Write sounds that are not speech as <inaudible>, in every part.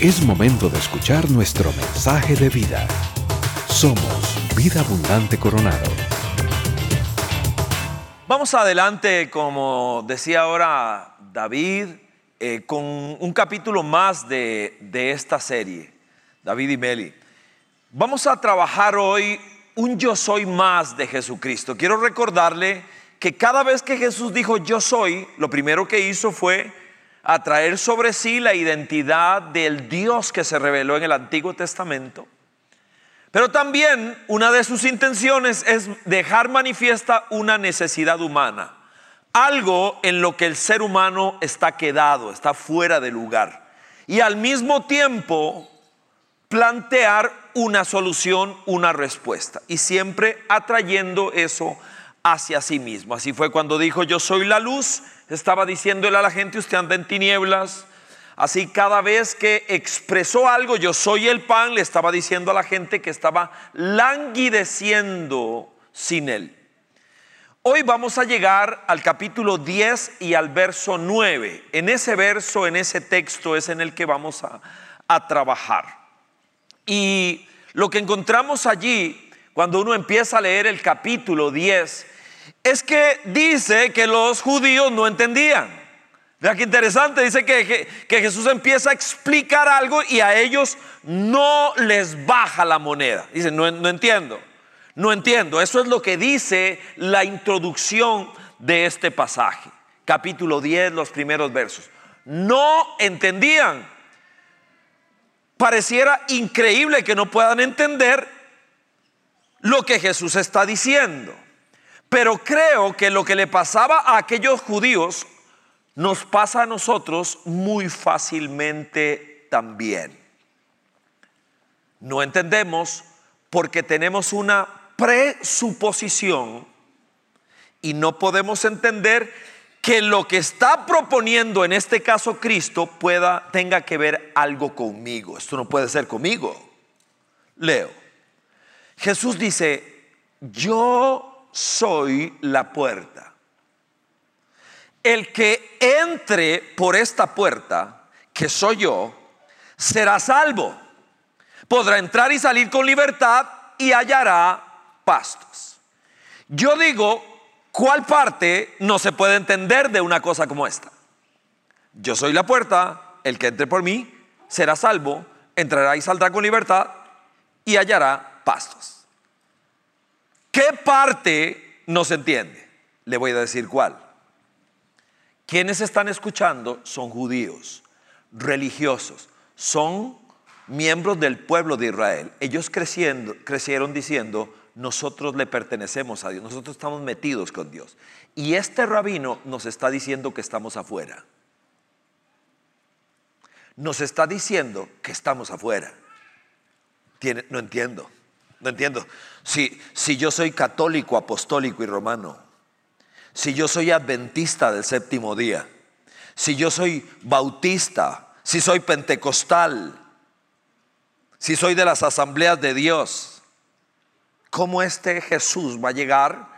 Es momento de escuchar nuestro mensaje de vida. Somos Vida Abundante Coronado. Vamos adelante, como decía ahora David, eh, con un capítulo más de, de esta serie, David y Meli. Vamos a trabajar hoy un yo soy más de Jesucristo. Quiero recordarle que cada vez que Jesús dijo yo soy, lo primero que hizo fue atraer sobre sí la identidad del Dios que se reveló en el Antiguo Testamento. Pero también una de sus intenciones es dejar manifiesta una necesidad humana, algo en lo que el ser humano está quedado, está fuera de lugar. Y al mismo tiempo plantear una solución, una respuesta. Y siempre atrayendo eso hacia sí mismo. Así fue cuando dijo, yo soy la luz, estaba diciéndole a la gente, usted anda en tinieblas. Así cada vez que expresó algo, yo soy el pan, le estaba diciendo a la gente que estaba languideciendo sin él. Hoy vamos a llegar al capítulo 10 y al verso 9. En ese verso, en ese texto es en el que vamos a, a trabajar. Y lo que encontramos allí, cuando uno empieza a leer el capítulo 10, es que dice que los judíos no entendían. Vea qué interesante, dice que, que, Jesús empieza a explicar algo y a ellos no les baja la moneda. Dice, no, no entiendo, no entiendo. Eso es lo que dice la introducción de este pasaje. Capítulo 10, los primeros versos. No entendían. Pareciera increíble que no puedan entender lo que Jesús está diciendo. Pero creo que lo que le pasaba a aquellos judíos nos pasa a nosotros muy fácilmente también. No entendemos porque tenemos una presuposición y no podemos entender que lo que está proponiendo en este caso Cristo pueda tenga que ver algo conmigo. Esto no puede ser conmigo. Leo. Jesús dice, "Yo soy la puerta. El que entre por esta puerta, que soy yo, será salvo. Podrá entrar y salir con libertad y hallará pastos. Yo digo, ¿cuál parte no se puede entender de una cosa como esta? Yo soy la puerta, el que entre por mí será salvo, entrará y saldrá con libertad y hallará pastos. ¿Qué parte no se entiende? Le voy a decir cuál. Quienes están escuchando son judíos, religiosos, son miembros del pueblo de Israel. Ellos creciendo, crecieron diciendo, nosotros le pertenecemos a Dios, nosotros estamos metidos con Dios. Y este rabino nos está diciendo que estamos afuera. Nos está diciendo que estamos afuera. No entiendo. No entiendo. Si, si yo soy católico, apostólico y romano, si yo soy adventista del séptimo día, si yo soy bautista, si soy pentecostal, si soy de las asambleas de Dios, ¿cómo este Jesús va a llegar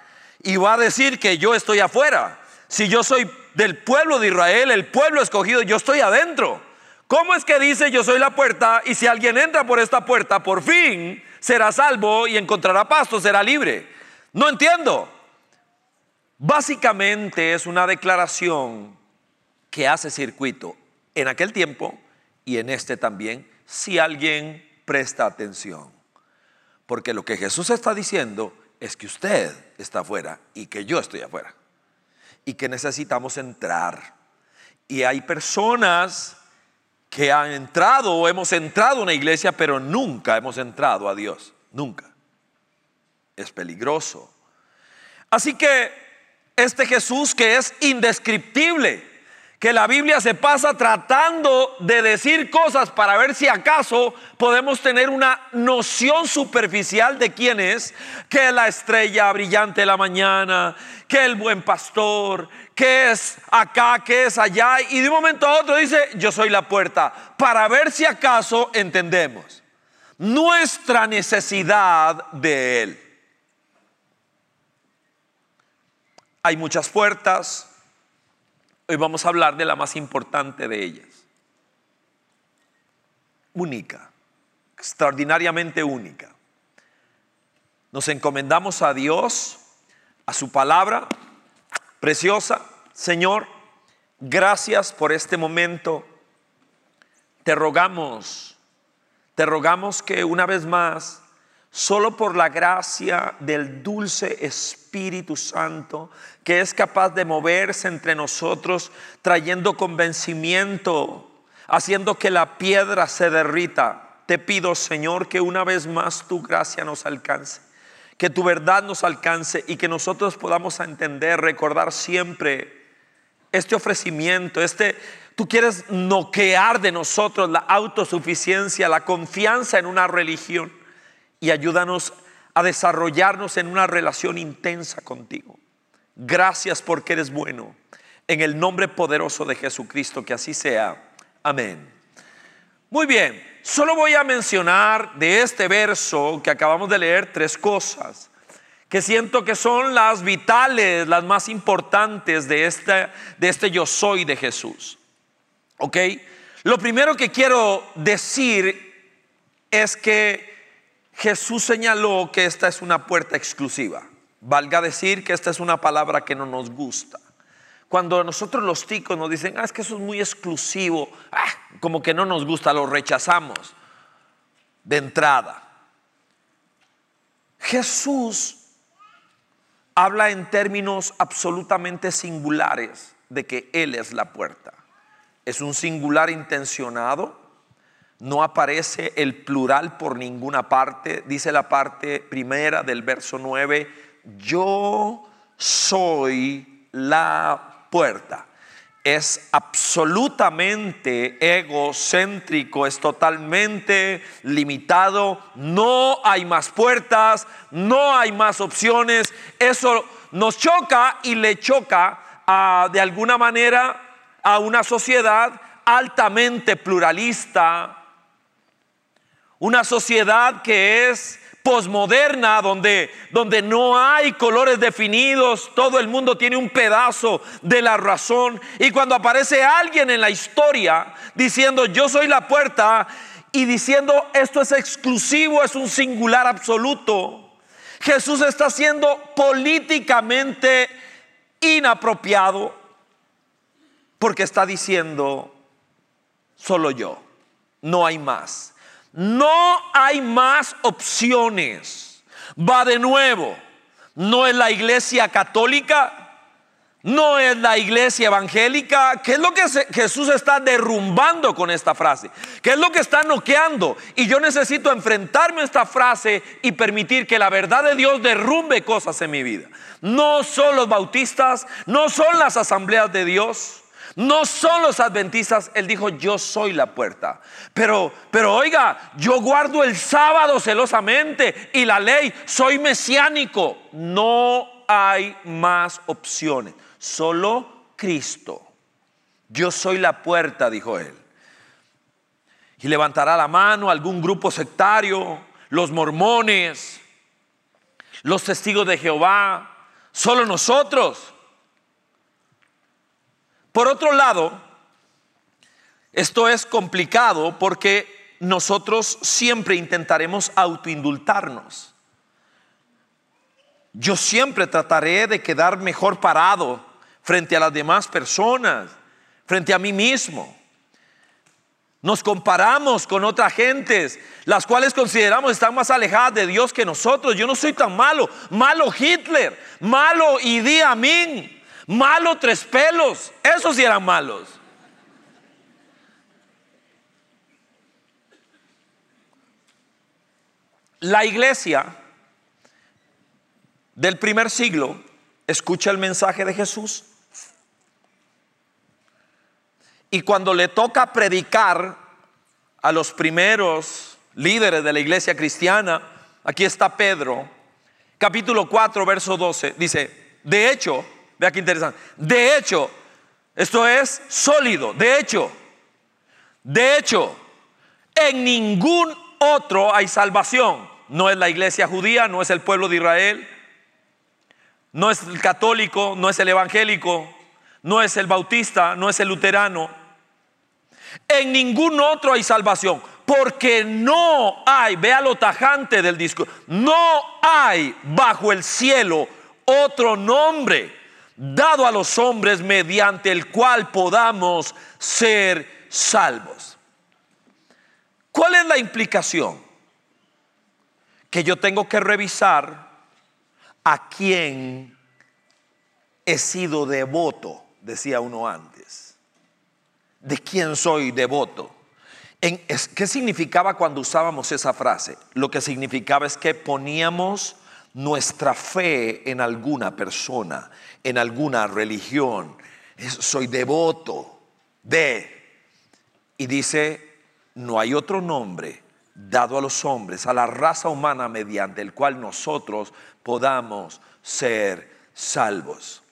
y va a decir que yo estoy afuera? Si yo soy del pueblo de Israel, el pueblo escogido, yo estoy adentro. ¿Cómo es que dice yo soy la puerta y si alguien entra por esta puerta, por fin será salvo y encontrará pasto, será libre. No entiendo. Básicamente es una declaración que hace circuito en aquel tiempo y en este también, si alguien presta atención. Porque lo que Jesús está diciendo es que usted está afuera y que yo estoy afuera. Y que necesitamos entrar. Y hay personas que han entrado o hemos entrado a una iglesia, pero nunca hemos entrado a Dios. Nunca. Es peligroso. Así que este Jesús que es indescriptible, que la Biblia se pasa tratando de decir cosas para ver si acaso podemos tener una noción superficial de quién es, que la estrella brillante de la mañana, que el buen pastor, que es acá, que es allá, y de un momento a otro dice, yo soy la puerta, para ver si acaso entendemos nuestra necesidad de Él. Hay muchas puertas, hoy vamos a hablar de la más importante de ellas. única, extraordinariamente única. Nos encomendamos a Dios, a su palabra preciosa. Señor, gracias por este momento. Te rogamos, te rogamos que una vez más Solo por la gracia del dulce Espíritu Santo que es capaz de moverse entre nosotros, trayendo convencimiento, haciendo que la piedra se derrita. Te pido, Señor, que una vez más tu gracia nos alcance, que tu verdad nos alcance y que nosotros podamos entender, recordar siempre este ofrecimiento, este, tú quieres noquear de nosotros la autosuficiencia, la confianza en una religión y ayúdanos a desarrollarnos en una relación intensa contigo. Gracias porque eres bueno. En el nombre poderoso de Jesucristo, que así sea. Amén. Muy bien, solo voy a mencionar de este verso que acabamos de leer tres cosas que siento que son las vitales, las más importantes de este, de este yo soy de Jesús. ¿Ok? Lo primero que quiero decir es que Jesús señaló que esta es una puerta exclusiva. Valga decir que esta es una palabra que no nos gusta. Cuando nosotros los ticos nos dicen, ah, es que eso es muy exclusivo, ah, como que no nos gusta, lo rechazamos de entrada. Jesús habla en términos absolutamente singulares de que Él es la puerta. Es un singular intencionado no aparece el plural por ninguna parte. Dice la parte primera del verso 9, yo soy la puerta. Es absolutamente egocéntrico, es totalmente limitado, no hay más puertas, no hay más opciones. Eso nos choca y le choca a, de alguna manera a una sociedad altamente pluralista, una sociedad que es posmoderna, donde, donde no hay colores definidos, todo el mundo tiene un pedazo de la razón. Y cuando aparece alguien en la historia diciendo yo soy la puerta y diciendo esto es exclusivo, es un singular absoluto, Jesús está siendo políticamente inapropiado porque está diciendo solo yo, no hay más. No hay más opciones. Va de nuevo. No es la iglesia católica, no es la iglesia evangélica. ¿Qué es lo que Jesús está derrumbando con esta frase? ¿Qué es lo que está noqueando? Y yo necesito enfrentarme a esta frase y permitir que la verdad de Dios derrumbe cosas en mi vida. No son los bautistas, no son las asambleas de Dios. No son los adventistas, él dijo, yo soy la puerta. Pero, pero oiga, yo guardo el sábado celosamente y la ley, soy mesiánico. No hay más opciones, solo Cristo. Yo soy la puerta, dijo él. Y levantará la mano algún grupo sectario, los mormones, los testigos de Jehová, solo nosotros. Por otro lado, esto es complicado porque nosotros siempre intentaremos autoindultarnos. Yo siempre trataré de quedar mejor parado frente a las demás personas, frente a mí mismo. Nos comparamos con otras gentes, las cuales consideramos están más alejadas de Dios que nosotros. Yo no soy tan malo. Malo Hitler, malo Idi Amin, Malo tres pelos, esos sí eran malos. La iglesia del primer siglo escucha el mensaje de Jesús y cuando le toca predicar a los primeros líderes de la iglesia cristiana, aquí está Pedro, capítulo 4, verso 12, dice, de hecho, Vea qué interesante. De hecho, esto es sólido. De hecho, de hecho, en ningún otro hay salvación. No es la iglesia judía, no es el pueblo de Israel, no es el católico, no es el evangélico, no es el bautista, no es el luterano. En ningún otro hay salvación porque no hay, vea lo tajante del discurso, no hay bajo el cielo otro nombre dado a los hombres mediante el cual podamos ser salvos. ¿Cuál es la implicación? Que yo tengo que revisar a quién he sido devoto, decía uno antes. ¿De quién soy devoto? ¿Qué significaba cuando usábamos esa frase? Lo que significaba es que poníamos nuestra fe en alguna persona, en alguna religión. Soy devoto de. Y dice, no hay otro nombre dado a los hombres, a la raza humana, mediante el cual nosotros podamos ser salvos.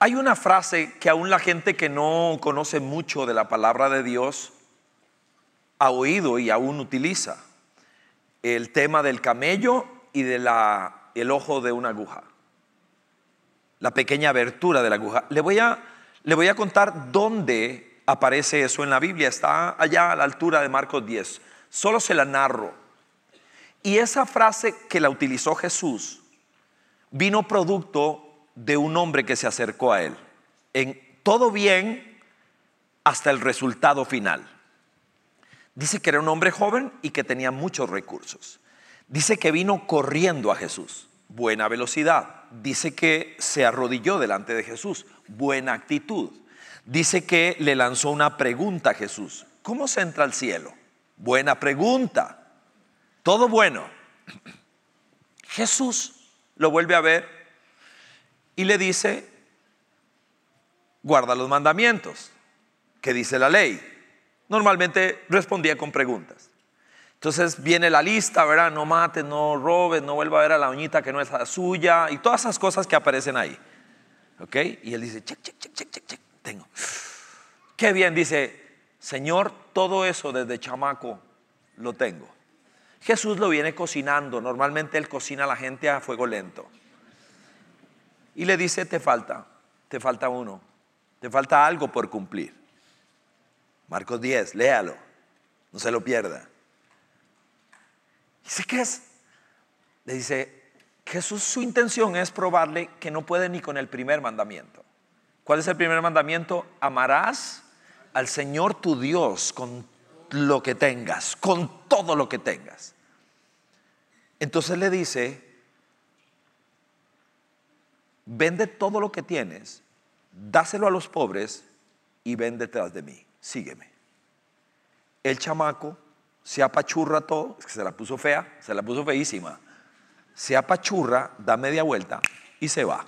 Hay una frase que aún la gente que no conoce mucho de la palabra de Dios ha oído y aún utiliza. El tema del camello y del el ojo de una aguja. La pequeña abertura de la aguja. Le voy, a, le voy a contar dónde aparece eso en la Biblia. Está allá a la altura de Marcos 10. Solo se la narro. Y esa frase que la utilizó Jesús vino producto de un hombre que se acercó a él. En todo bien hasta el resultado final. Dice que era un hombre joven y que tenía muchos recursos. Dice que vino corriendo a Jesús, buena velocidad. Dice que se arrodilló delante de Jesús, buena actitud. Dice que le lanzó una pregunta a Jesús. ¿Cómo se entra al cielo? Buena pregunta. Todo bueno. <clears throat> Jesús lo vuelve a ver y le dice, guarda los mandamientos, que dice la ley. Normalmente respondía con preguntas. Entonces viene la lista, ¿verdad? No mates, no robes, no vuelva a ver a la uñita que no es la suya y todas esas cosas que aparecen ahí. ¿Ok? Y él dice, check, check, check, check, tengo. Qué bien, dice, Señor, todo eso desde chamaco lo tengo. Jesús lo viene cocinando, normalmente él cocina a la gente a fuego lento y le dice, te falta, te falta uno, te falta algo por cumplir. Marcos 10, léalo, no se lo pierda. Dice, ¿qué es? Le dice, Jesús su intención es probarle que no puede ni con el primer mandamiento. ¿Cuál es el primer mandamiento? Amarás al Señor tu Dios con lo que tengas, con todo lo que tengas. Entonces le dice, vende todo lo que tienes, dáselo a los pobres y ven detrás de mí, sígueme. El chamaco se apachurra todo, es que se la puso fea, se la puso feísima, se apachurra, da media vuelta y se va.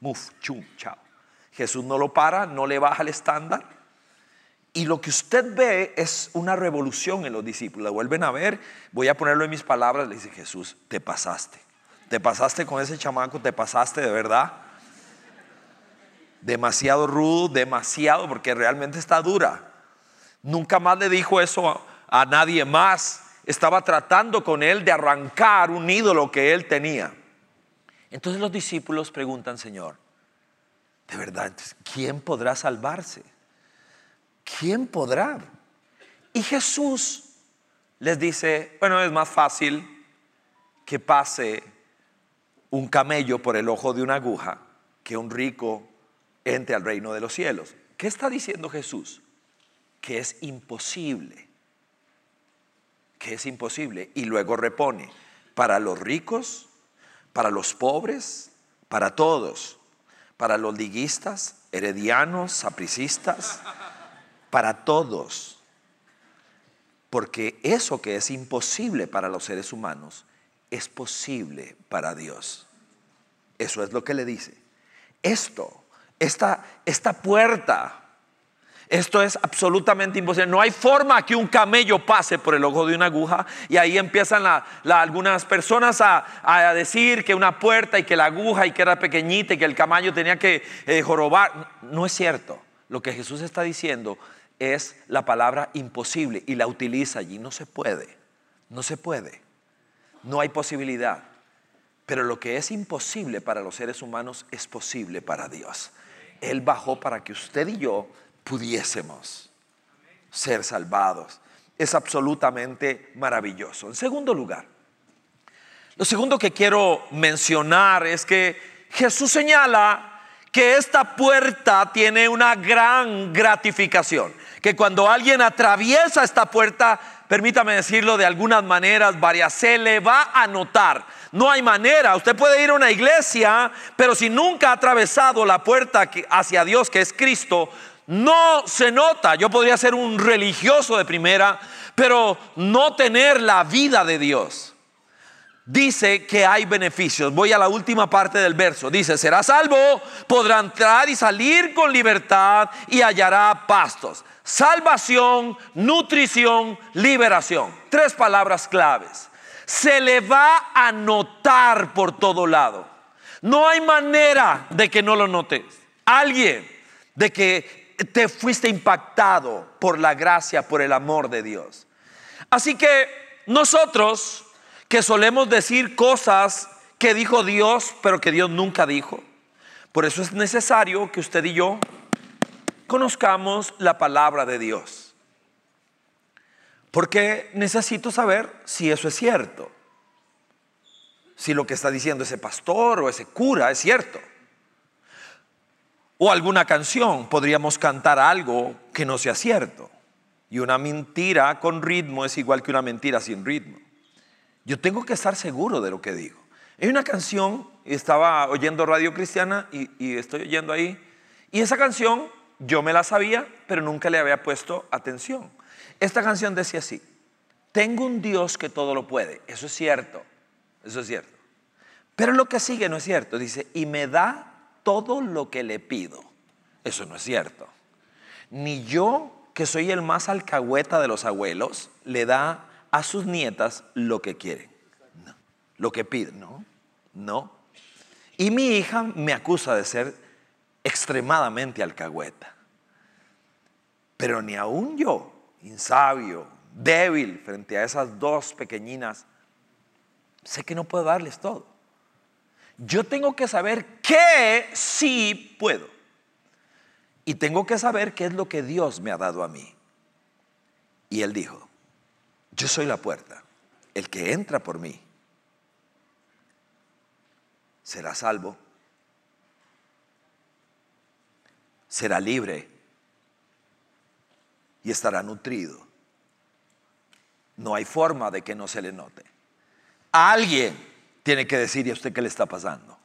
Muf, chum, chao. Jesús no lo para, no le baja el estándar. Y lo que usted ve es una revolución en los discípulos. La vuelven a ver, voy a ponerlo en mis palabras, le dice Jesús, te pasaste. Te pasaste con ese chamaco, te pasaste de verdad. Demasiado rudo, demasiado, porque realmente está dura. Nunca más le dijo eso a, nadie más. Estaba tratando con él de arrancar un ídolo que él tenía. Entonces los discípulos preguntan, Señor, de verdad, ¿quién podrá salvarse? ¿Quién podrá? Y Jesús les dice, bueno, es más fácil que pase un camello por el ojo de una aguja que un rico entre al reino de los cielos. ¿Qué está diciendo Jesús? Que es imposible. Que es imposible. Y luego repone, para los ricos, para los pobres, para todos, para los liguistas, heredianos, sapricistas, para todos. Porque eso que es imposible para los seres humanos es posible para Dios. Eso es lo que le dice. Esto, esta, esta puerta, esto es absolutamente imposible. No hay forma que un camello pase por el ojo de una aguja y ahí empiezan algunas personas a, decir que una puerta y que la aguja y que era pequeñita y que el camello tenía que eh, jorobar. No es cierto. Lo que Jesús está diciendo es la palabra imposible y la utiliza allí. No se puede. No se puede no hay posibilidad. Pero lo que es imposible para los seres humanos es posible para Dios. Él bajó para que usted y yo pudiésemos ser salvados. Es absolutamente maravilloso. En segundo lugar, lo segundo que quiero mencionar es que Jesús señala que esta puerta tiene una gran gratificación, que cuando alguien atraviesa esta puerta, permítame decirlo de algunas maneras varias, se le va a notar. No hay manera, usted puede ir a una iglesia, pero si nunca ha atravesado la puerta hacia Dios, que es Cristo, no se nota. Yo podría ser un religioso de primera, pero no tener la vida de Dios. Dice que hay beneficios. Voy a la última parte del verso. Dice, será salvo, podrá entrar y salir con libertad y hallará pastos. Salvación, nutrición, liberación. Tres palabras claves. Se le va a notar por todo lado. No hay manera de que no lo notes. Alguien de que te fuiste impactado por la gracia, por el amor de Dios. Así que nosotros que solemos decir cosas que dijo Dios, pero que Dios nunca dijo, por eso es necesario que usted y yo conozcamos la palabra de Dios. Porque necesito saber si eso es cierto. Si lo que está diciendo ese pastor o ese cura es cierto o alguna canción, podríamos cantar algo que no sea cierto. Y una mentira con ritmo es igual que una mentira sin ritmo. Yo tengo que estar seguro de lo que digo. Hay una canción, estaba oyendo radio cristiana y, y estoy oyendo ahí, y esa canción yo me la sabía, pero nunca le había puesto atención. Esta canción decía así, tengo un Dios que todo lo puede, eso es cierto, eso es cierto. Pero lo que sigue no es cierto, dice, y me da todo lo que le pido. Eso no es cierto. Ni yo, que soy el más alcahueta de los abuelos, le da a sus nietas lo que quieren. Lo que piden, no, no. Y mi hija me acusa de ser extremadamente alcahueta. Pero ni aún yo, insabio, débil frente a esas dos pequeñinas, sé que no puedo darles todo yo tengo que saber qué sí puedo. Y tengo que saber qué es lo que Dios me ha dado a mí. Y él dijo, yo soy la puerta. El que entra por mí será salvo, será libre y estará nutrido. No hay forma de que no se le note. Alguien tiene que decir, ¿y a usted qué le está pasando?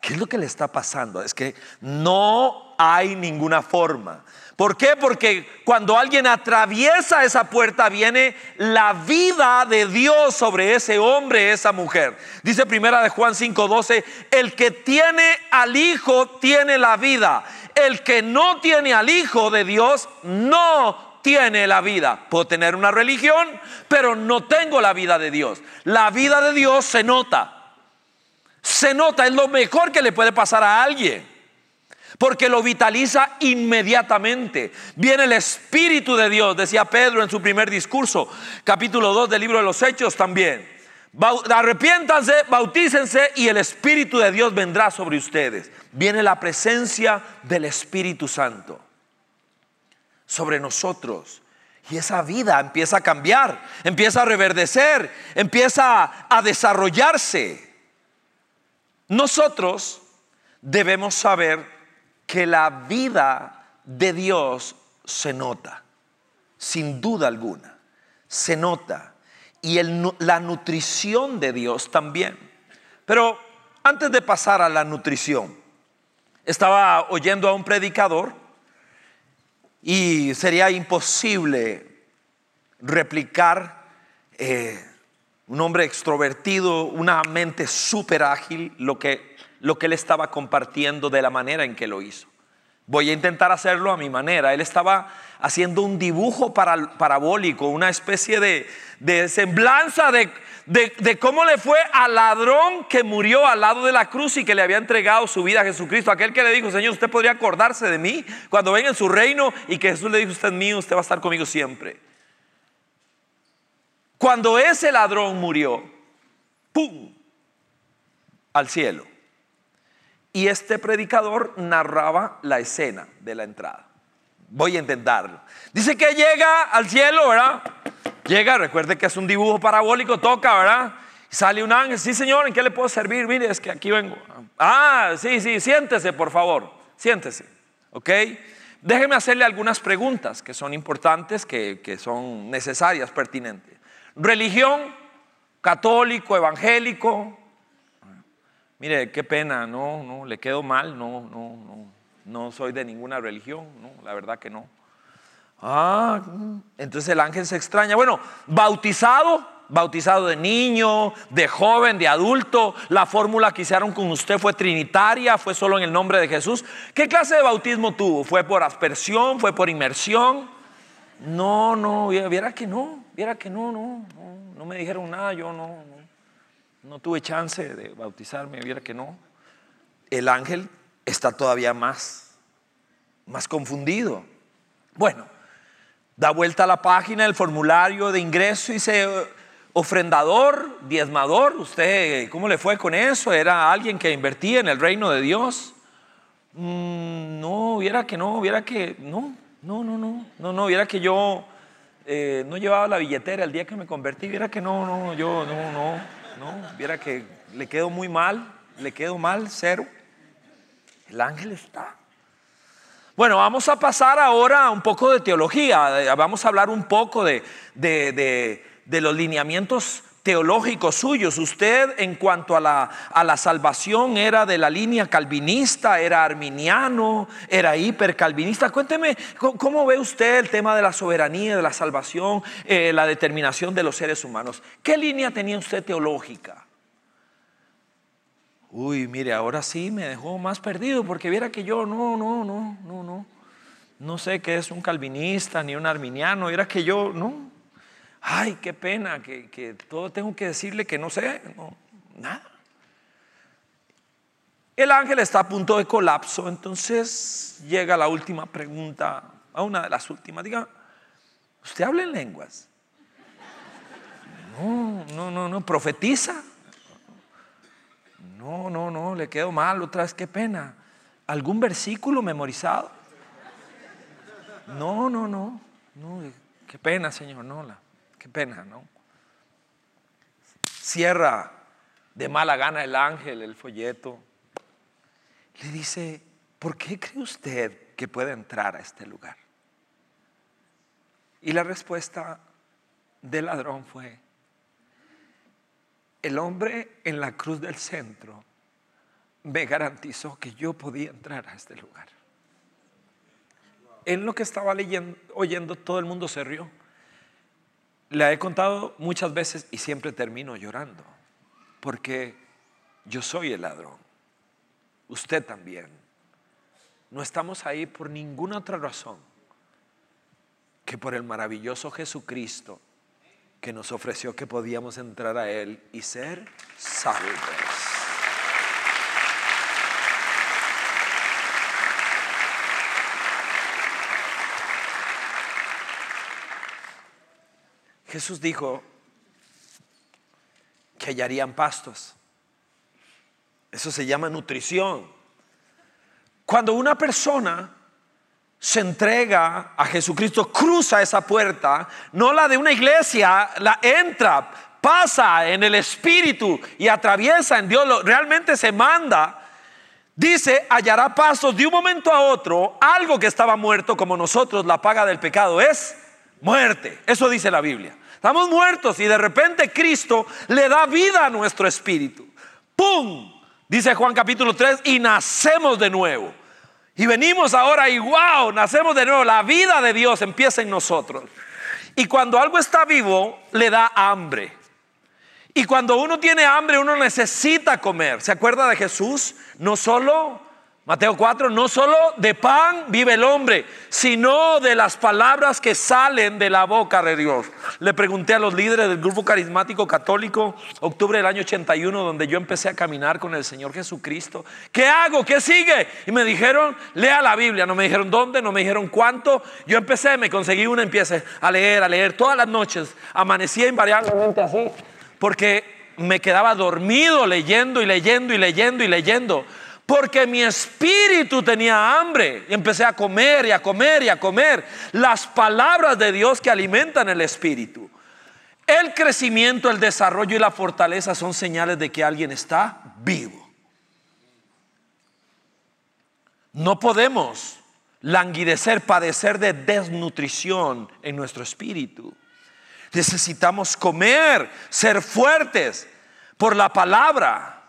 ¿Qué es lo que le está pasando? Es que no hay ninguna forma. ¿Por qué? Porque cuando alguien atraviesa esa puerta viene la vida de Dios sobre ese hombre, esa mujer. Dice primera de Juan 5:12, el que tiene al Hijo tiene la vida. El que no tiene al Hijo de Dios no tiene la vida. Puedo tener una religión, pero no tengo la vida de Dios. La vida de Dios se nota. Se nota, es lo mejor que le puede pasar a alguien. Porque lo vitaliza inmediatamente. Viene el Espíritu de Dios, decía Pedro en su primer discurso, capítulo 2 del libro de los Hechos también. Arrepiéntanse, bautícense y el Espíritu de Dios vendrá sobre ustedes. Viene la presencia del Espíritu Santo sobre nosotros. Y esa vida empieza a cambiar, empieza a reverdecer, empieza a desarrollarse. Nosotros debemos saber que la vida de Dios se nota, sin duda alguna, se nota. Y la nutrición de Dios también. Pero antes de pasar a la nutrición, estaba oyendo a un predicador y sería imposible replicar eh, un hombre extrovertido, una mente súper ágil, lo que, lo que él estaba compartiendo de la manera en que lo hizo. Voy a intentar hacerlo a mi manera. Él estaba haciendo un dibujo parabólico, una especie de, de semblanza de, de, cómo le fue al ladrón que murió al lado de la cruz y que le había entregado su vida a Jesucristo. Aquel que le dijo, Señor, usted podría acordarse de mí cuando venga en su reino y que Jesús le dijo, usted es mío, usted va a estar conmigo siempre. Cuando ese ladrón murió, ¡pum! al cielo. Y este predicador narraba la escena de la entrada. voy a intentarlo. Dice que llega al cielo, ¿verdad? Llega, recuerde que es un dibujo parabólico, toca, ¿verdad? Sale un ángel, sí señor, ¿en qué le puedo servir? Mire, es que aquí vengo. Ah, sí, sí, siéntese, por favor, siéntese, ¿ok? Déjeme hacerle algunas preguntas que son importantes, que, que son necesarias, pertinentes. Religión, católico, evangélico. Mire, qué pena, no, no, le quedo mal, no, no, no, no soy de ninguna religión, no, la verdad que no. Ah, entonces el ángel se extraña. Bueno, bautizado, bautizado de niño, de joven, de adulto. La fórmula que hicieron con usted fue trinitaria, fue solo en el nombre de Jesús. ¿Qué clase de bautismo tuvo? ¿Fue por aspersión? ¿Fue por inmersión? No, no, viera que no, viera que no, no, no, no me dijeron nada, yo no, no, no tuve chance de bautizarme, viera que no. El ángel está todavía más, más confundido. Bueno, da vuelta a la página del formulario de ingreso y dice, ofrendador, diezmador, ¿usted cómo le fue con eso? ¿Era alguien que invertía en el reino de Dios? Mm, no, viera que no, viera que no, no, no, no, no, no, viera que yo eh, no llevaba la billetera el día que me convertí, viera que no, no, yo no, no, no, viera que le quedó muy mal, le quedó mal, cero. El ángel está. Bueno, vamos a pasar ahora a un poco de teología, vamos a hablar un poco de, los lineamientos teológicos suyos. Usted en cuanto a la, a la, salvación era de la línea calvinista, era arminiano, era hipercalvinista. Cuénteme, ¿cómo, ve usted el tema de la soberanía, de la salvación, eh, la determinación de los seres humanos? ¿Qué línea tenía usted teológica? Uy, mire, ahora sí me dejó más perdido porque viera que yo no, no, no, no, no. No sé qué es un calvinista ni un arminiano, era que yo, no. Ay, qué pena, que, todo tengo que decirle que no sé, no, nada. El ángel está a punto de colapso, entonces llega la última pregunta, a una de las últimas. Diga, ¿usted habla en lenguas? No, no, no, no, profetiza. No, no, no, le quedó mal otra vez, qué pena. ¿Algún versículo memorizado? No, no, no, no, qué pena, Señor, no, la, qué pena, no. Cierra de mala gana el ángel el folleto. Le dice, ¿por qué cree usted que puede entrar a este lugar? Y la respuesta del ladrón fue, el hombre en la cruz del centro me garantizó que yo podía entrar a este lugar. En lo que estaba leyendo, oyendo, todo el mundo se rió. Le he contado muchas veces y siempre termino llorando, porque yo soy el ladrón, usted también. No estamos ahí por ninguna otra razón que por el maravilloso Jesucristo que nos ofreció que podíamos entrar a Él y ser salvos. Jesús dijo que hallarían pastos. Eso se llama nutrición. Cuando una persona se entrega a Jesucristo, cruza esa puerta, no la de una iglesia, la entra, pasa en el Espíritu y atraviesa en Dios, realmente se manda. Dice, hallará pasos de un momento a otro, algo que estaba muerto como nosotros, la paga del pecado es muerte. Eso dice la Biblia. Estamos muertos y de repente Cristo le da vida a nuestro espíritu. ¡Pum! Dice Juan capítulo 3, y nacemos de nuevo. Y venimos ahora y wow, nacemos de nuevo. La vida de Dios empieza en nosotros. Y cuando algo está vivo, le da hambre. Y cuando uno tiene hambre, uno necesita comer. ¿Se acuerda de Jesús? No solo Mateo 4, no solo de pan vive el hombre, sino de las palabras que salen de la boca de Dios. Le pregunté a los líderes del grupo carismático católico, octubre del año 81, donde yo empecé a caminar con el Señor Jesucristo, ¿qué hago? ¿Qué sigue? Y me dijeron, lea la Biblia, no me dijeron dónde, no me dijeron cuánto. Yo empecé, me conseguí una, empecé a leer, a leer todas las noches, amanecía invariablemente así, porque me quedaba dormido leyendo y leyendo y leyendo y leyendo porque mi espíritu tenía hambre y empecé a comer y a comer y a comer las palabras de Dios que alimentan el espíritu. El crecimiento, el desarrollo y la fortaleza son señales de que alguien está vivo. No podemos languidecer, padecer de desnutrición en nuestro espíritu. Necesitamos comer, ser fuertes por la palabra.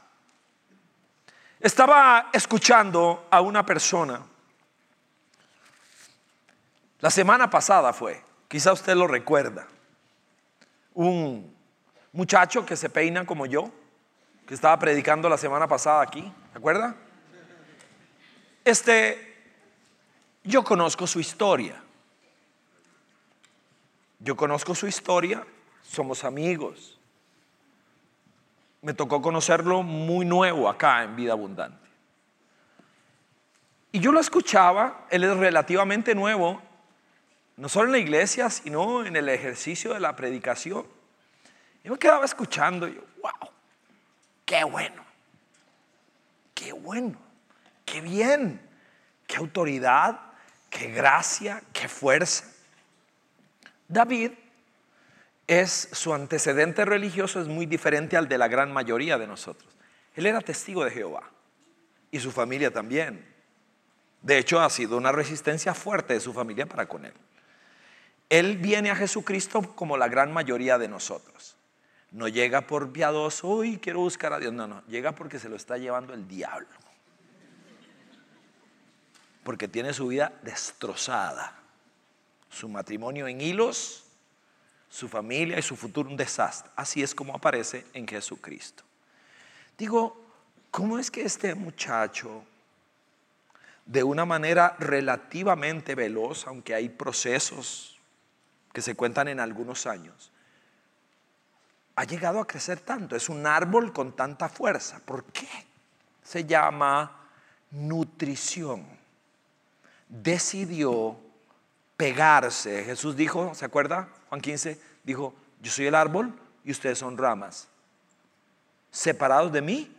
Estaba escuchando a una persona. La semana pasada fue, quizá usted lo recuerda. Un muchacho que se peina como yo, que estaba predicando la semana pasada aquí, ¿se acuerda? Este, yo conozco su historia. Yo conozco su historia, somos amigos. Me tocó conocerlo muy nuevo acá en Vida Abundante. Y yo lo escuchaba, él es relativamente nuevo, no solo en la iglesia, sino en el ejercicio de la predicación. Yo me quedaba escuchando y yo, wow, qué bueno, qué bueno, qué bien, qué autoridad, qué gracia, qué fuerza. David es su antecedente religioso es muy diferente al de la gran mayoría de nosotros. Él era testigo de Jehová y su familia también. De hecho, ha sido una resistencia fuerte de su familia para con él. Él viene a Jesucristo como la gran mayoría de nosotros. No llega por piadoso, uy, quiero buscar a Dios. No, no, llega porque se lo está llevando el diablo. Porque tiene su vida destrozada su matrimonio en hilos, su familia y su futuro un desastre. Así es como aparece en Jesucristo. Digo, ¿cómo es que este muchacho, de una manera relativamente veloz, aunque hay procesos que se cuentan en algunos años, ha llegado a crecer tanto? Es un árbol con tanta fuerza. ¿Por qué? Se llama nutrición. Decidió pegarse. Jesús dijo, ¿se acuerda? Juan 15 dijo, yo soy el árbol y ustedes son ramas. Separados de mí,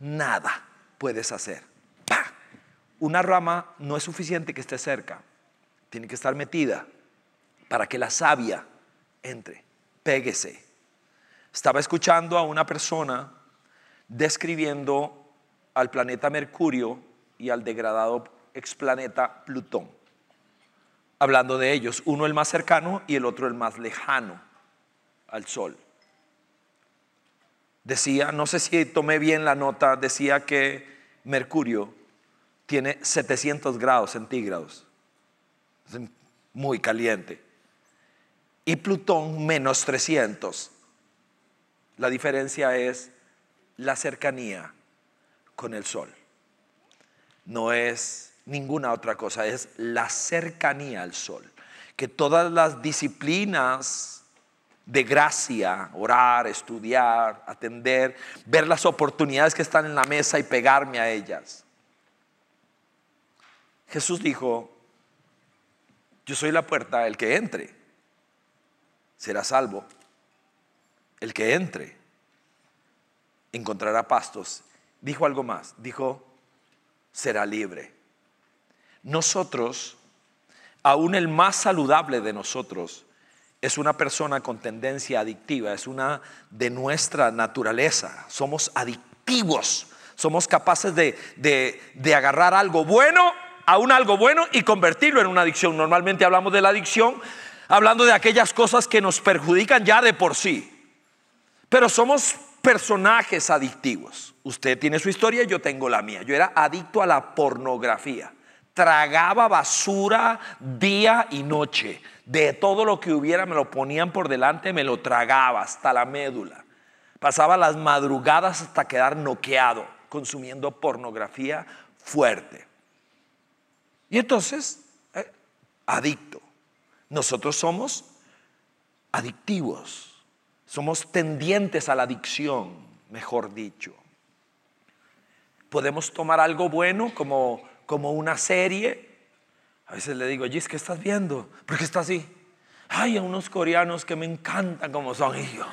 nada puedes hacer. Una rama no es suficiente que esté cerca, tiene que estar metida para que la savia entre, péguese. Estaba escuchando a una persona describiendo al planeta Mercurio y al degradado explaneta Plutón hablando de ellos, uno el más cercano y el otro el más lejano al Sol. Decía, no sé si tomé bien la nota, decía que Mercurio tiene 700 grados centígrados, muy caliente, y Plutón menos 300. La diferencia es la cercanía con el Sol. No es ninguna otra cosa, es la cercanía al sol. Que todas las disciplinas de gracia, orar, estudiar, atender, ver las oportunidades que están en la mesa y pegarme a ellas. Jesús dijo, yo soy la puerta, el que entre será salvo. El que entre encontrará pastos. Dijo algo más, dijo, será libre. Nosotros, aún el más saludable de nosotros, es una persona con tendencia adictiva, es una de nuestra naturaleza. Somos adictivos, somos capaces de, agarrar algo bueno, a un algo bueno y convertirlo en una adicción. Normalmente hablamos de la adicción hablando de aquellas cosas que nos perjudican ya de por sí. Pero somos personajes adictivos. Usted tiene su historia, yo tengo la mía. Yo era adicto a la pornografía tragaba basura día y noche. De todo lo que hubiera me lo ponían por delante, me lo tragaba hasta la médula. Pasaba las madrugadas hasta quedar noqueado, consumiendo pornografía fuerte. Y entonces, eh, adicto. Nosotros somos adictivos, somos tendientes a la adicción, mejor dicho. Podemos tomar algo bueno como como una serie. A veces le digo, Gis, ¿qué estás viendo? ¿Por qué está así? Hay unos coreanos que me encantan como son. Y yo,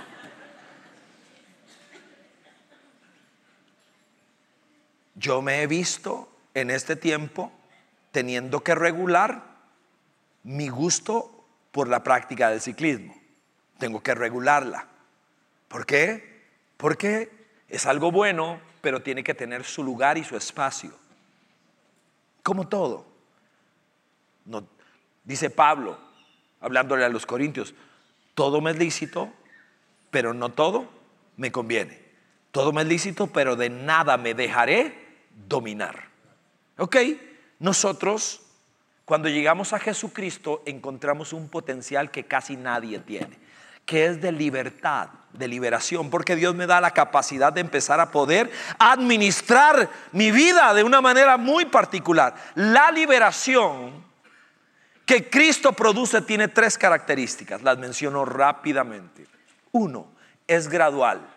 yo me he visto en este tiempo teniendo que regular mi gusto por la práctica del ciclismo. Tengo que regularla. ¿Por qué? Porque es algo bueno, pero tiene que tener su lugar y su espacio. Como todo. No, dice Pablo, hablándole a los corintios, todo me es lícito, pero no todo me conviene. Todo me es lícito, pero de nada me dejaré dominar. ¿Ok? Nosotros, cuando llegamos a Jesucristo, encontramos un potencial que casi nadie tiene, que es de libertad, de liberación, porque Dios me da la capacidad de empezar a poder administrar mi vida de una manera muy particular. La liberación que Cristo produce tiene tres características, las menciono rápidamente. Uno, es gradual.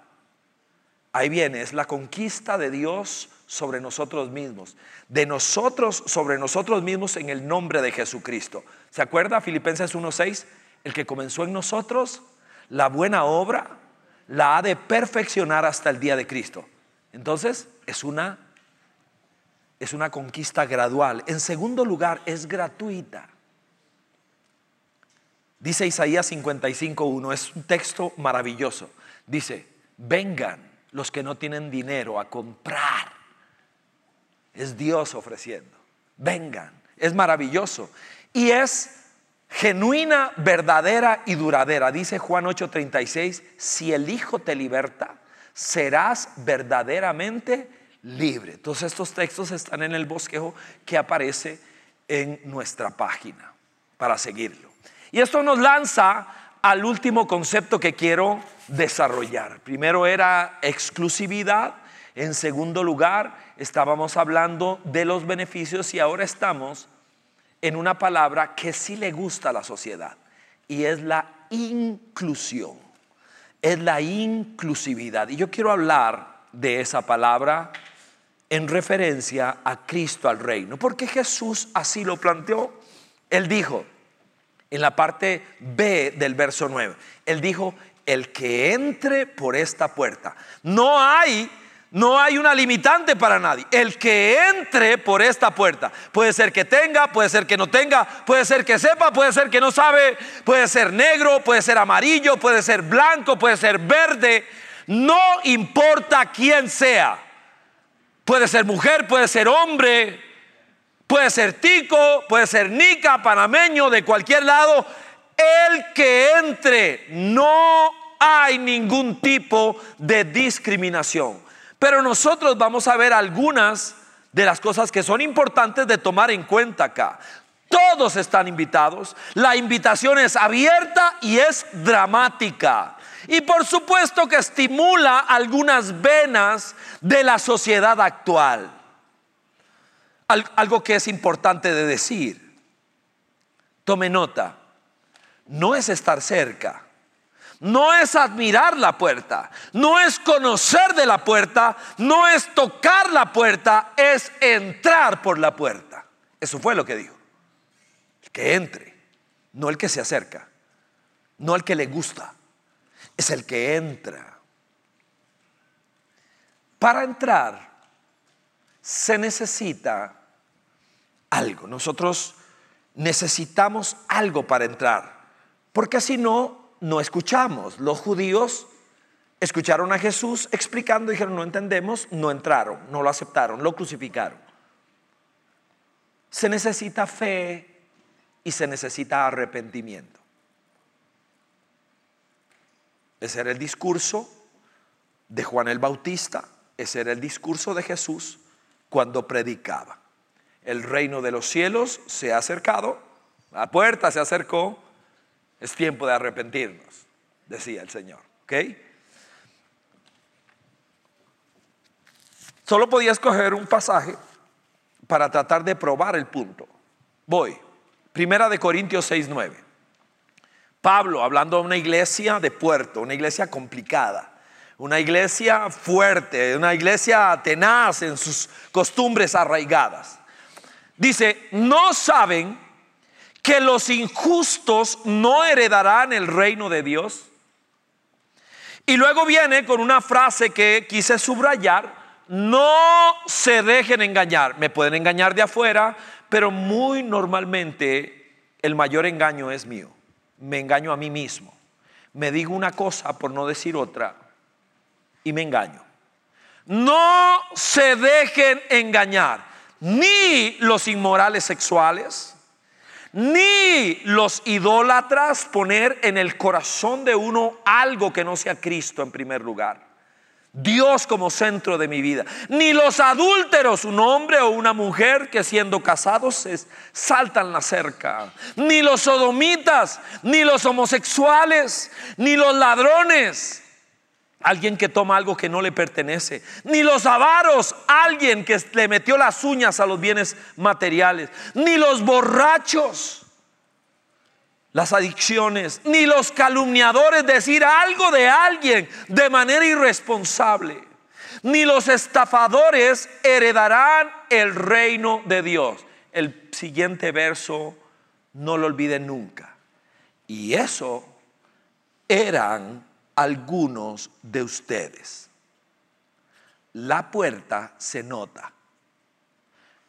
Ahí viene, es la conquista de Dios sobre nosotros mismos, de nosotros sobre nosotros mismos en el nombre de Jesucristo. ¿Se acuerda Filipenses 1:6? El que comenzó en nosotros la buena obra la ha de perfeccionar hasta el día de Cristo. Entonces, es una es una conquista gradual. En segundo lugar, es gratuita. Dice Isaías 55:1, es un texto maravilloso. Dice, "Vengan los que no tienen dinero a comprar es Dios ofreciendo. Vengan, es maravilloso. Y es genuina, verdadera y duradera. Dice Juan 8:36, si el Hijo te liberta, serás verdaderamente libre. Todos estos textos están en el bosquejo que aparece en nuestra página para seguirlo. Y esto nos lanza al último concepto que quiero desarrollar. Primero era exclusividad, en segundo lugar estábamos hablando de los beneficios y ahora estamos en una palabra que sí le gusta a la sociedad y es la inclusión. Es la inclusividad. Y yo quiero hablar de esa palabra en referencia a Cristo al reino, porque Jesús así lo planteó. Él dijo en la parte B del verso 9, él dijo, el que entre por esta puerta. No hay no hay una limitante para nadie. El que entre por esta puerta, puede ser que tenga, puede ser que no tenga, puede ser que sepa, puede ser que no sabe, puede ser negro, puede ser amarillo, puede ser blanco, puede ser verde. No importa quién sea. Puede ser mujer, puede ser hombre, puede ser tico, puede ser nica, panameño, de cualquier lado. El que entre, no hay ningún tipo de discriminación. Pero nosotros vamos a ver algunas de las cosas que son importantes de tomar en cuenta acá. Todos están invitados. La invitación es abierta y es dramática. Y por supuesto que estimula algunas venas de la sociedad actual. Algo que es importante de decir. Tome nota. No es estar cerca no es admirar la puerta, no es conocer de la puerta, no es tocar la puerta, es entrar por la puerta. Eso fue lo que dijo. El que entre, no el que se acerca, no el que le gusta, es el que entra. Para entrar se necesita algo. Nosotros necesitamos algo para entrar, porque si no, no escuchamos. Los judíos escucharon a Jesús explicando, dijeron, no entendemos, no entraron, no lo aceptaron, lo crucificaron. Se necesita fe y se necesita arrepentimiento. Ese era el discurso de Juan el Bautista, ese era el discurso de Jesús cuando predicaba. El reino de los cielos se ha acercado, la puerta se acercó, es tiempo de arrepentirnos, decía el Señor. ¿Ok? Solo podía escoger un pasaje para tratar de probar el punto. Voy. Primera de Corintios 6:9. Pablo hablando de una iglesia de puerto, una iglesia complicada, una iglesia fuerte, una iglesia tenaz en sus costumbres arraigadas. Dice, no saben que los injustos no heredarán el reino de Dios. Y luego viene con una frase que quise subrayar, no se dejen engañar. Me pueden engañar de afuera, pero muy normalmente el mayor engaño es mío. Me engaño a mí mismo. Me digo una cosa por no decir otra y me engaño. No se dejen engañar ni los inmorales sexuales, ni los idólatras poner en el corazón de uno algo que no sea Cristo en primer lugar. Dios como centro de mi vida. Ni los adúlteros, un hombre o una mujer que siendo casados saltan la cerca. Ni los sodomitas, ni los homosexuales, ni los ladrones. Alguien que toma algo que no le pertenece. Ni los avaros, alguien que le metió las uñas a los bienes materiales. Ni los borrachos las adicciones, ni los calumniadores decir algo de alguien de manera irresponsable, ni los estafadores heredarán el reino de Dios. El siguiente verso no lo olviden nunca. Y eso eran algunos de ustedes. La puerta se nota.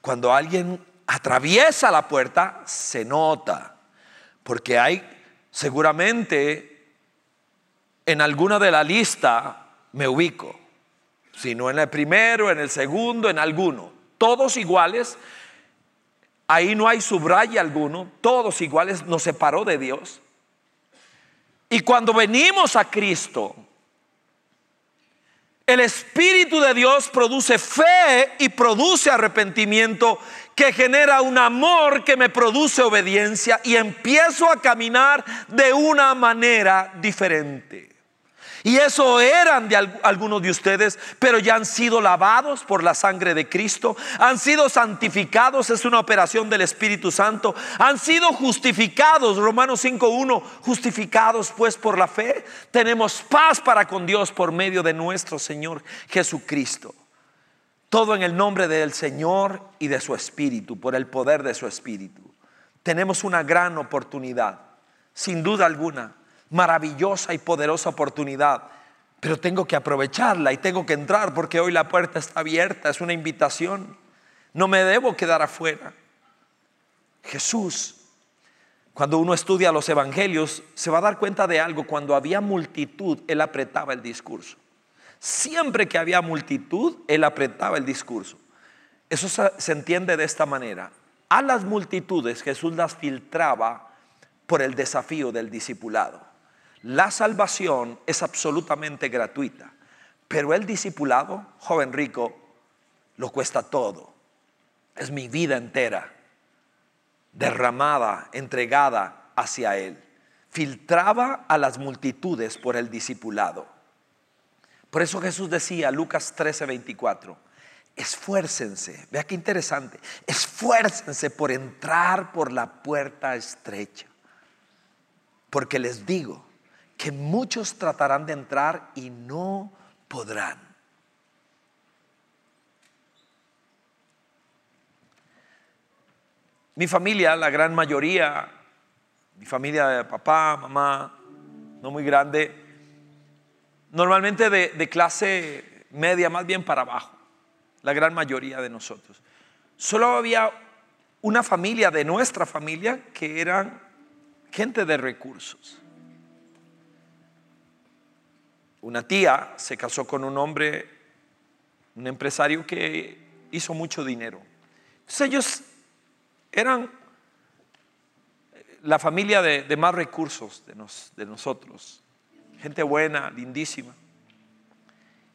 Cuando alguien atraviesa la puerta, se nota porque hay seguramente en alguna de la lista me ubico. Si no en el primero, en el segundo, en alguno. Todos iguales. Ahí no hay subraya alguno. Todos iguales. Nos separó de Dios. Y cuando venimos a Cristo, el Espíritu de Dios produce fe y produce arrepentimiento que genera un amor que me produce obediencia y empiezo a caminar de una manera diferente. Y eso eran de algunos de ustedes, pero ya han sido lavados por la sangre de Cristo, han sido santificados, es una operación del Espíritu Santo, han sido justificados, Romanos 5.1, justificados pues por la fe, tenemos paz para con Dios por medio de nuestro Señor Jesucristo. Todo en el nombre del Señor y de su Espíritu, por el poder de su Espíritu. Tenemos una gran oportunidad, sin duda alguna maravillosa y poderosa oportunidad, pero tengo que aprovecharla y tengo que entrar porque hoy la puerta está abierta, es una invitación. No me debo quedar afuera. Jesús, cuando uno estudia los evangelios, se va a dar cuenta de algo. Cuando había multitud, Él apretaba el discurso. Siempre que había multitud, Él apretaba el discurso. Eso se entiende de esta manera. A las multitudes Jesús las filtraba por el desafío del discipulado. La salvación es absolutamente gratuita, pero el discipulado, joven rico, lo cuesta todo. Es mi vida entera, derramada, entregada hacia Él. Filtraba a las multitudes por el discipulado. Por eso Jesús decía, Lucas 13, 24, esfuércense, vea qué interesante, esfuércense por entrar por la puerta estrecha. Porque les digo, que muchos tratarán de entrar y no podrán. Mi familia, la gran mayoría, mi familia de papá, mamá, no muy grande, normalmente de, de clase media, más bien para abajo, la gran mayoría de nosotros. Solo había una familia de nuestra familia que eran gente de recursos. Una tía se casó con un hombre, un empresario que hizo mucho dinero. Entonces ellos eran la familia de, más recursos de, de nosotros. Gente buena, lindísima.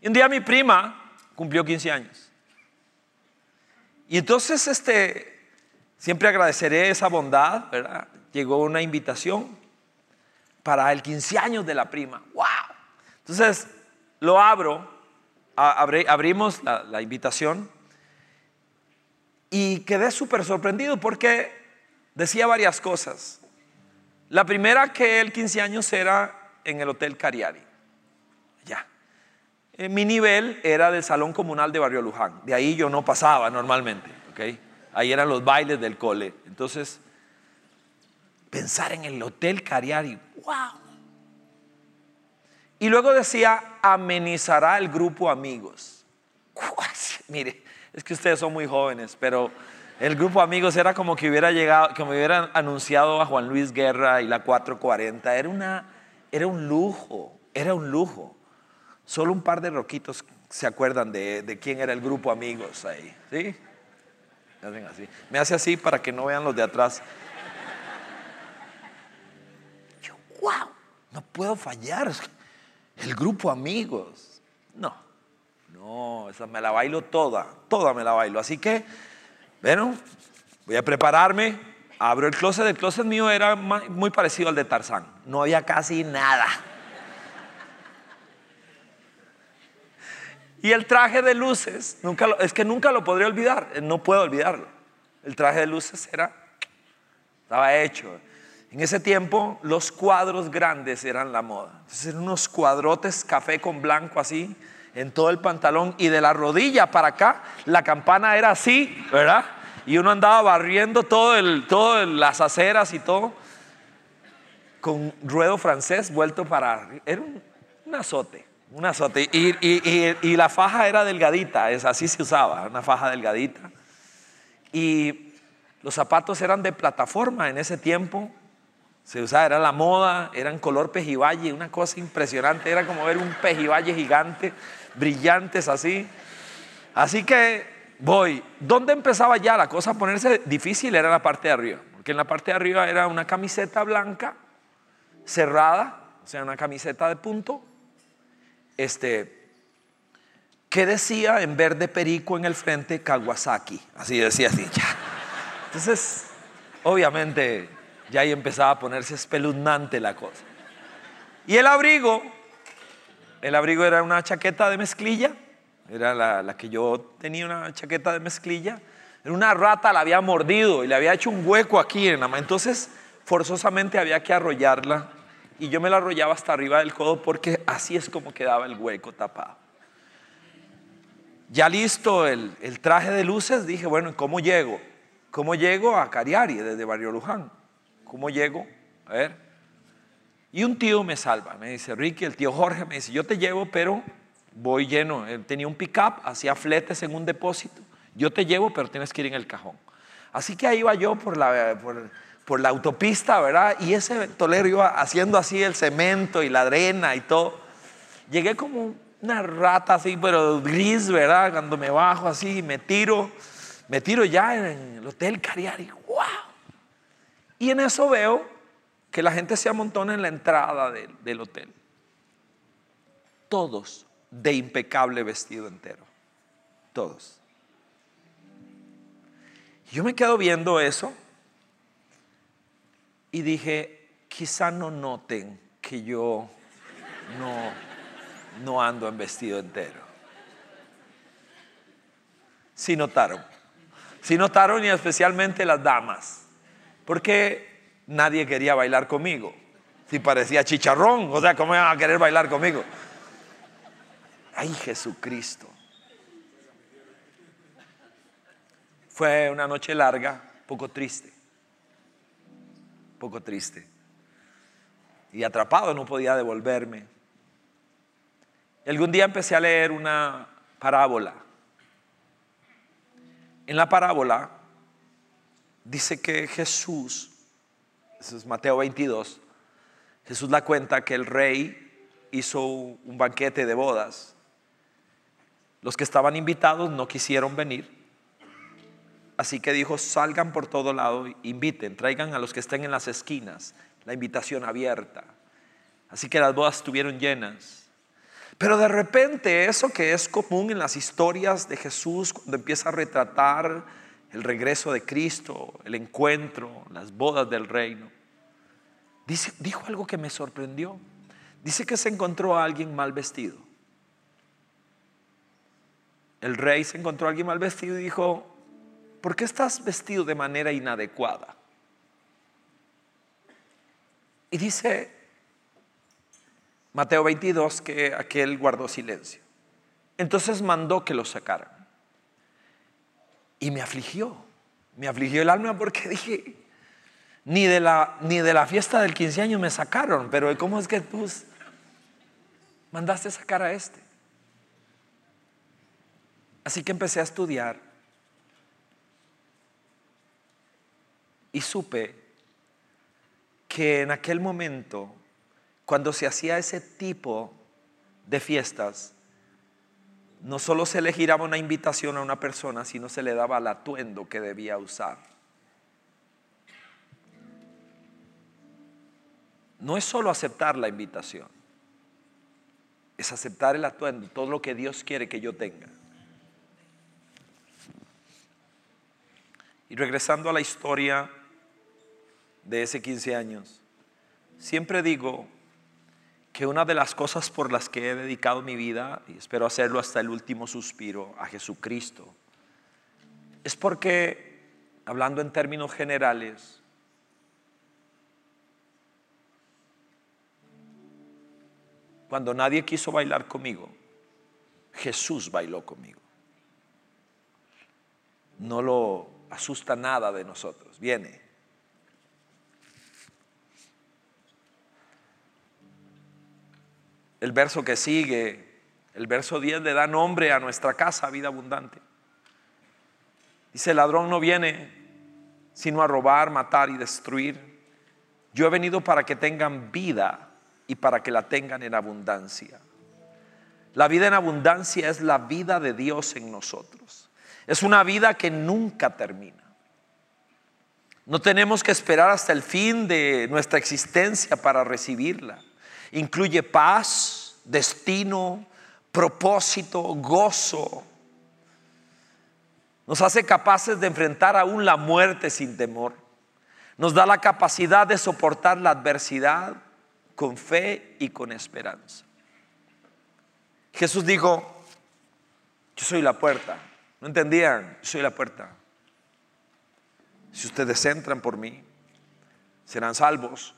Y un día mi prima cumplió 15 años. Y entonces este, siempre agradeceré esa bondad, ¿verdad? Llegó una invitación para el 15 años de la prima. ¡Wow! Entonces, lo abro, abrimos la, invitación y quedé súper sorprendido porque decía varias cosas. La primera que el 15 años era en el Hotel Cariari. Ya. Eh, mi nivel era del Salón Comunal de Barrio Luján. De ahí yo no pasaba normalmente. Ahí eran los bailes del cole. Entonces, pensar en el Hotel Cariari. ¡Wow! Y luego decía, amenizará el grupo amigos. Mire, es que ustedes son muy jóvenes, pero el grupo amigos era como que hubiera llegado, que me hubieran anunciado a Juan Luis Guerra y la 440. Era, una, era un lujo, era un lujo. Solo un par de roquitos se acuerdan de, de quién era el grupo amigos ahí. ¿Sí? Me hacen así. Me hace así para que no vean los de atrás. Yo, wow, no puedo fallar. El grupo amigos. No, no, esa me la bailo toda, toda me la bailo. Así que, bueno, voy a prepararme. Abro el closet. El closet mío era muy parecido al de Tarzán. No había casi nada. Y el traje de luces, nunca es que nunca lo podría olvidar, no puedo olvidarlo. El traje de luces era, estaba hecho. En ese tiempo los cuadros grandes eran la moda. Entonces eran unos cuadrotes café con blanco así en todo el pantalón y de la rodilla para acá la campana era así, ¿verdad? Y uno andaba barriendo todo el, todo las aceras y todo con ruedo francés vuelto para era un azote. Un azote. Y, la faja era delgadita, es, así se usaba, una faja delgadita. Y los zapatos eran de plataforma en ese tiempo. Se usaba, era la moda, eran color pejiballe, una cosa impresionante. Era como ver un pejiballe gigante, brillantes así. Así que voy. ¿Dónde empezaba ya la cosa a ponerse difícil? Era la parte de arriba. Porque en la parte de arriba era una camiseta blanca, cerrada, o sea, una camiseta de punto este, ¿qué decía en verde perico en el frente Kawasaki? Así decía así, ya. Entonces, obviamente, ya ahí empezaba a ponerse espeluznante la cosa. Y el abrigo, el abrigo era una chaqueta de mezclilla, era la, la, que yo tenía una chaqueta de mezclilla. Una rata, la había mordido y le había hecho un hueco aquí en la mano. Entonces, forzosamente había que arrollarla y yo me la arrollaba hasta arriba del codo porque así es como quedaba el hueco tapado. Ya listo el, traje de luces, dije, bueno, ¿cómo llego? ¿Cómo llego a Cariari desde Barrio Luján? ¿Cómo llego? A ver. Y un tío me salva, me dice, Ricky, el tío Jorge, me dice, yo te llevo, pero voy lleno. Él tenía un pick-up, hacía fletes en un depósito. Yo te llevo, pero tienes que ir en el cajón. Así que ahí iba yo por la, por, la autopista, ¿verdad? Y ese tolero iba haciendo así el cemento y la arena y todo. Llegué como una rata así, pero gris, ¿verdad? Cuando me bajo así, me tiro, me tiro ya en el Hotel Cariari, ¡wow! Y en eso veo que la gente se amontona en la entrada del hotel. Todos de impecable vestido entero. Todos. Yo me quedo viendo eso y dije, quizá no noten que yo no, no ando en vestido entero. Sí notaron. Sí notaron y especialmente las damas. Porque nadie quería bailar conmigo. Si parecía chicharrón, o sea, ¿cómo iban a querer bailar conmigo? Ay, Jesucristo. Fue una noche larga, poco triste poco triste. Y atrapado no podía devolverme. algún día empecé a leer una parábola. En la parábola dice que Jesús, es Mateo 22, Jesús la cuenta que el rey hizo un banquete de bodas. Los que estaban invitados no quisieron venir Así que dijo, salgan por todo lado, inviten, traigan a los que estén en las esquinas, la invitación abierta. Así que las bodas estuvieron llenas. Pero de repente eso que es común en las historias de Jesús, cuando empieza a retratar el regreso de Cristo, el encuentro, las bodas del reino, dice, dijo algo que me sorprendió. Dice que se encontró a alguien mal vestido. El rey se encontró a alguien mal vestido y dijo, ¿por qué estás vestido de manera inadecuada? Y dice Mateo 22 que aquel guardó silencio. Entonces mandó que lo sacaran. Y me afligió, me afligió el alma porque dije, ni de la, ni de la fiesta del 15 años me sacaron, pero ¿cómo es que tú mandaste sacar a este? Así que empecé a estudiar y supe que en aquel momento, cuando se hacía ese tipo de fiestas, no solo se le giraba una invitación a una persona, sino se le daba el atuendo que debía usar. No es solo aceptar la invitación, es aceptar el atuendo, todo lo que Dios quiere que yo tenga. Y regresando a la historia de ese 15 años, siempre digo que una de las cosas por las que he dedicado mi vida, y espero hacerlo hasta el último suspiro, a Jesucristo, es porque, hablando en términos generales, cuando nadie quiso bailar conmigo, Jesús bailó conmigo. No lo asusta nada de nosotros, viene. El verso que sigue, el verso 10, le da nombre a nuestra casa, vida abundante. Dice, el ladrón no viene sino a robar, matar y destruir. Yo he venido para que tengan vida y para que la tengan en abundancia. La vida en abundancia es la vida de Dios en nosotros. Es una vida que nunca termina. No tenemos que esperar hasta el fin de nuestra existencia para recibirla incluye paz, destino, propósito, gozo. Nos hace capaces de enfrentar aún la muerte sin temor. Nos da la capacidad de soportar la adversidad con fe y con esperanza. Jesús dijo, yo soy la puerta. ¿No entendían? Yo soy la puerta. Si ustedes entran por mí, serán salvos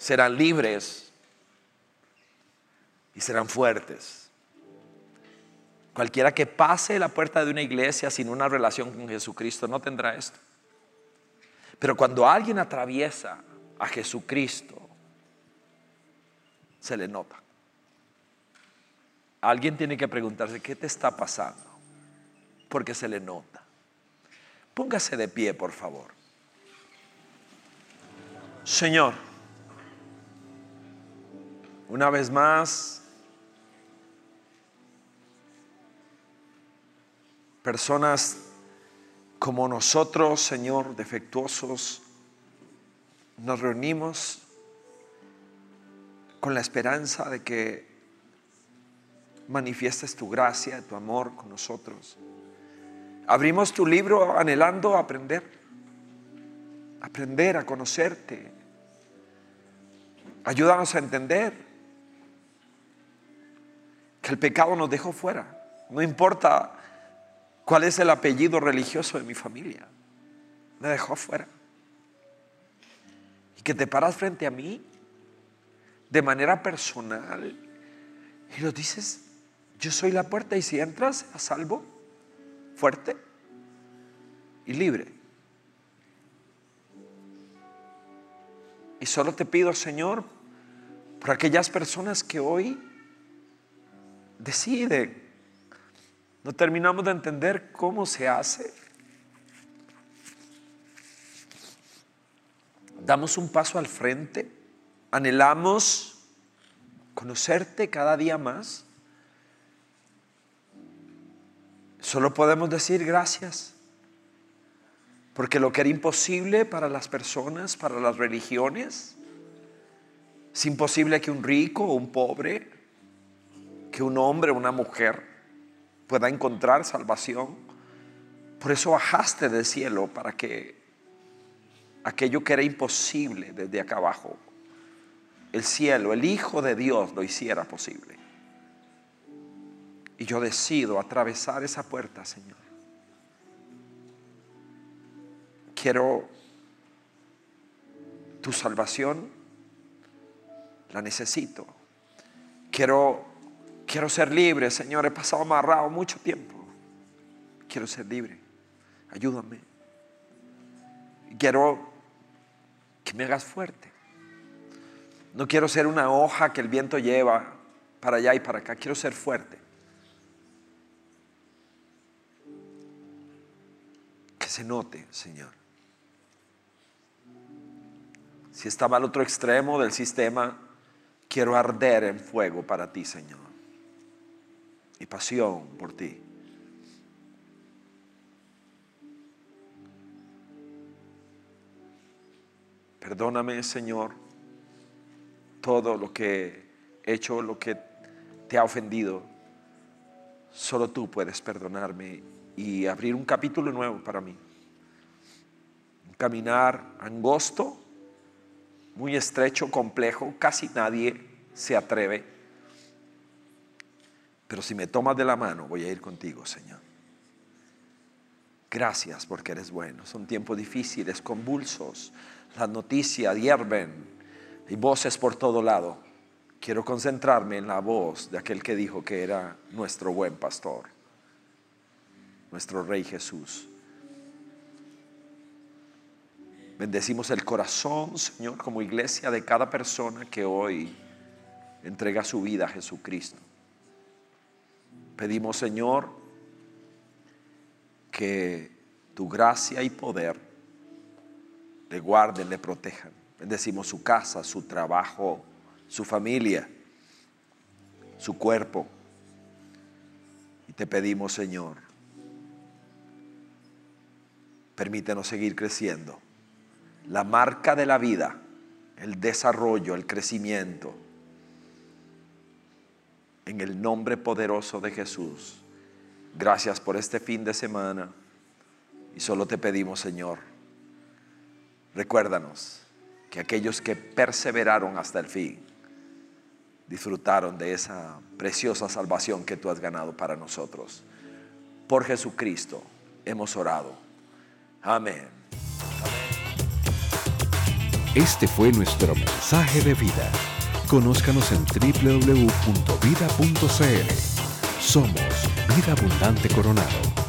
serán libres y serán fuertes. Cualquiera que pase la puerta de una iglesia sin una relación con Jesucristo no tendrá esto. Pero cuando alguien atraviesa a Jesucristo, se le nota. Alguien tiene que preguntarse, ¿qué te está pasando? Porque se le nota. Póngase de pie, por favor. Señor, una vez más, personas como nosotros, Señor, defectuosos, nos reunimos con la esperanza de que manifiestes tu gracia, tu amor con nosotros. Abrimos tu libro anhelando aprender, aprender a conocerte. Ayúdanos a entender el pecado nos dejó fuera. No importa cuál es el apellido religioso de mi familia, me dejó fuera. Y que te paras frente a mí de manera personal y lo dices, yo soy la puerta y si entras a salvo, fuerte y libre. Y solo te pido, Señor, por aquellas personas que hoy decide. No terminamos de entender cómo se hace. Damos un paso al frente. Anhelamos conocerte cada día más. Solo podemos decir gracias. Porque lo que era imposible para las personas, para las religiones, es imposible que un rico o un pobre que un hombre o una mujer pueda encontrar salvación. Por eso bajaste del cielo para que aquello que era imposible desde acá abajo, el cielo, el Hijo de Dios lo hiciera posible. Y yo decido atravesar esa puerta, Señor. Quiero tu salvación, la necesito. Quiero Quiero ser libre, Señor. He pasado amarrado mucho tiempo. Quiero ser libre. Ayúdame. Quiero que me hagas fuerte. No quiero ser una hoja que el viento lleva para allá y para acá. Quiero ser fuerte. Que se note, Señor. Si estaba al otro extremo del sistema, quiero arder en fuego para ti, Señor. Y pasión por ti. Perdóname, Señor, todo lo que he hecho, lo que te ha ofendido. Solo tú puedes perdonarme y abrir un capítulo nuevo para mí. Un caminar angosto, muy estrecho, complejo, casi nadie se atreve. Pero si me tomas de la mano, voy a ir contigo, Señor. Gracias porque eres bueno. Son tiempos difíciles, convulsos. Las noticias hierven y voces por todo lado. Quiero concentrarme en la voz de aquel que dijo que era nuestro buen pastor, nuestro Rey Jesús. Bendecimos el corazón, Señor, como iglesia de cada persona que hoy entrega su vida a Jesucristo. Pedimos, Señor, que tu gracia y poder le guarden, le protejan. Bendecimos su casa, su trabajo, su familia, su cuerpo. Y te pedimos, Señor, permítenos seguir creciendo. La marca de la vida, el desarrollo, el crecimiento. En el nombre poderoso de Jesús. Gracias por este fin de semana. Y solo te pedimos, Señor, recuérdanos que aquellos que perseveraron hasta el fin disfrutaron de esa preciosa salvación que tú has ganado para nosotros. Por Jesucristo hemos orado. Amén. Este fue nuestro mensaje de vida. Conózcanos en www.vida.cl. Somos Vida Abundante Coronado.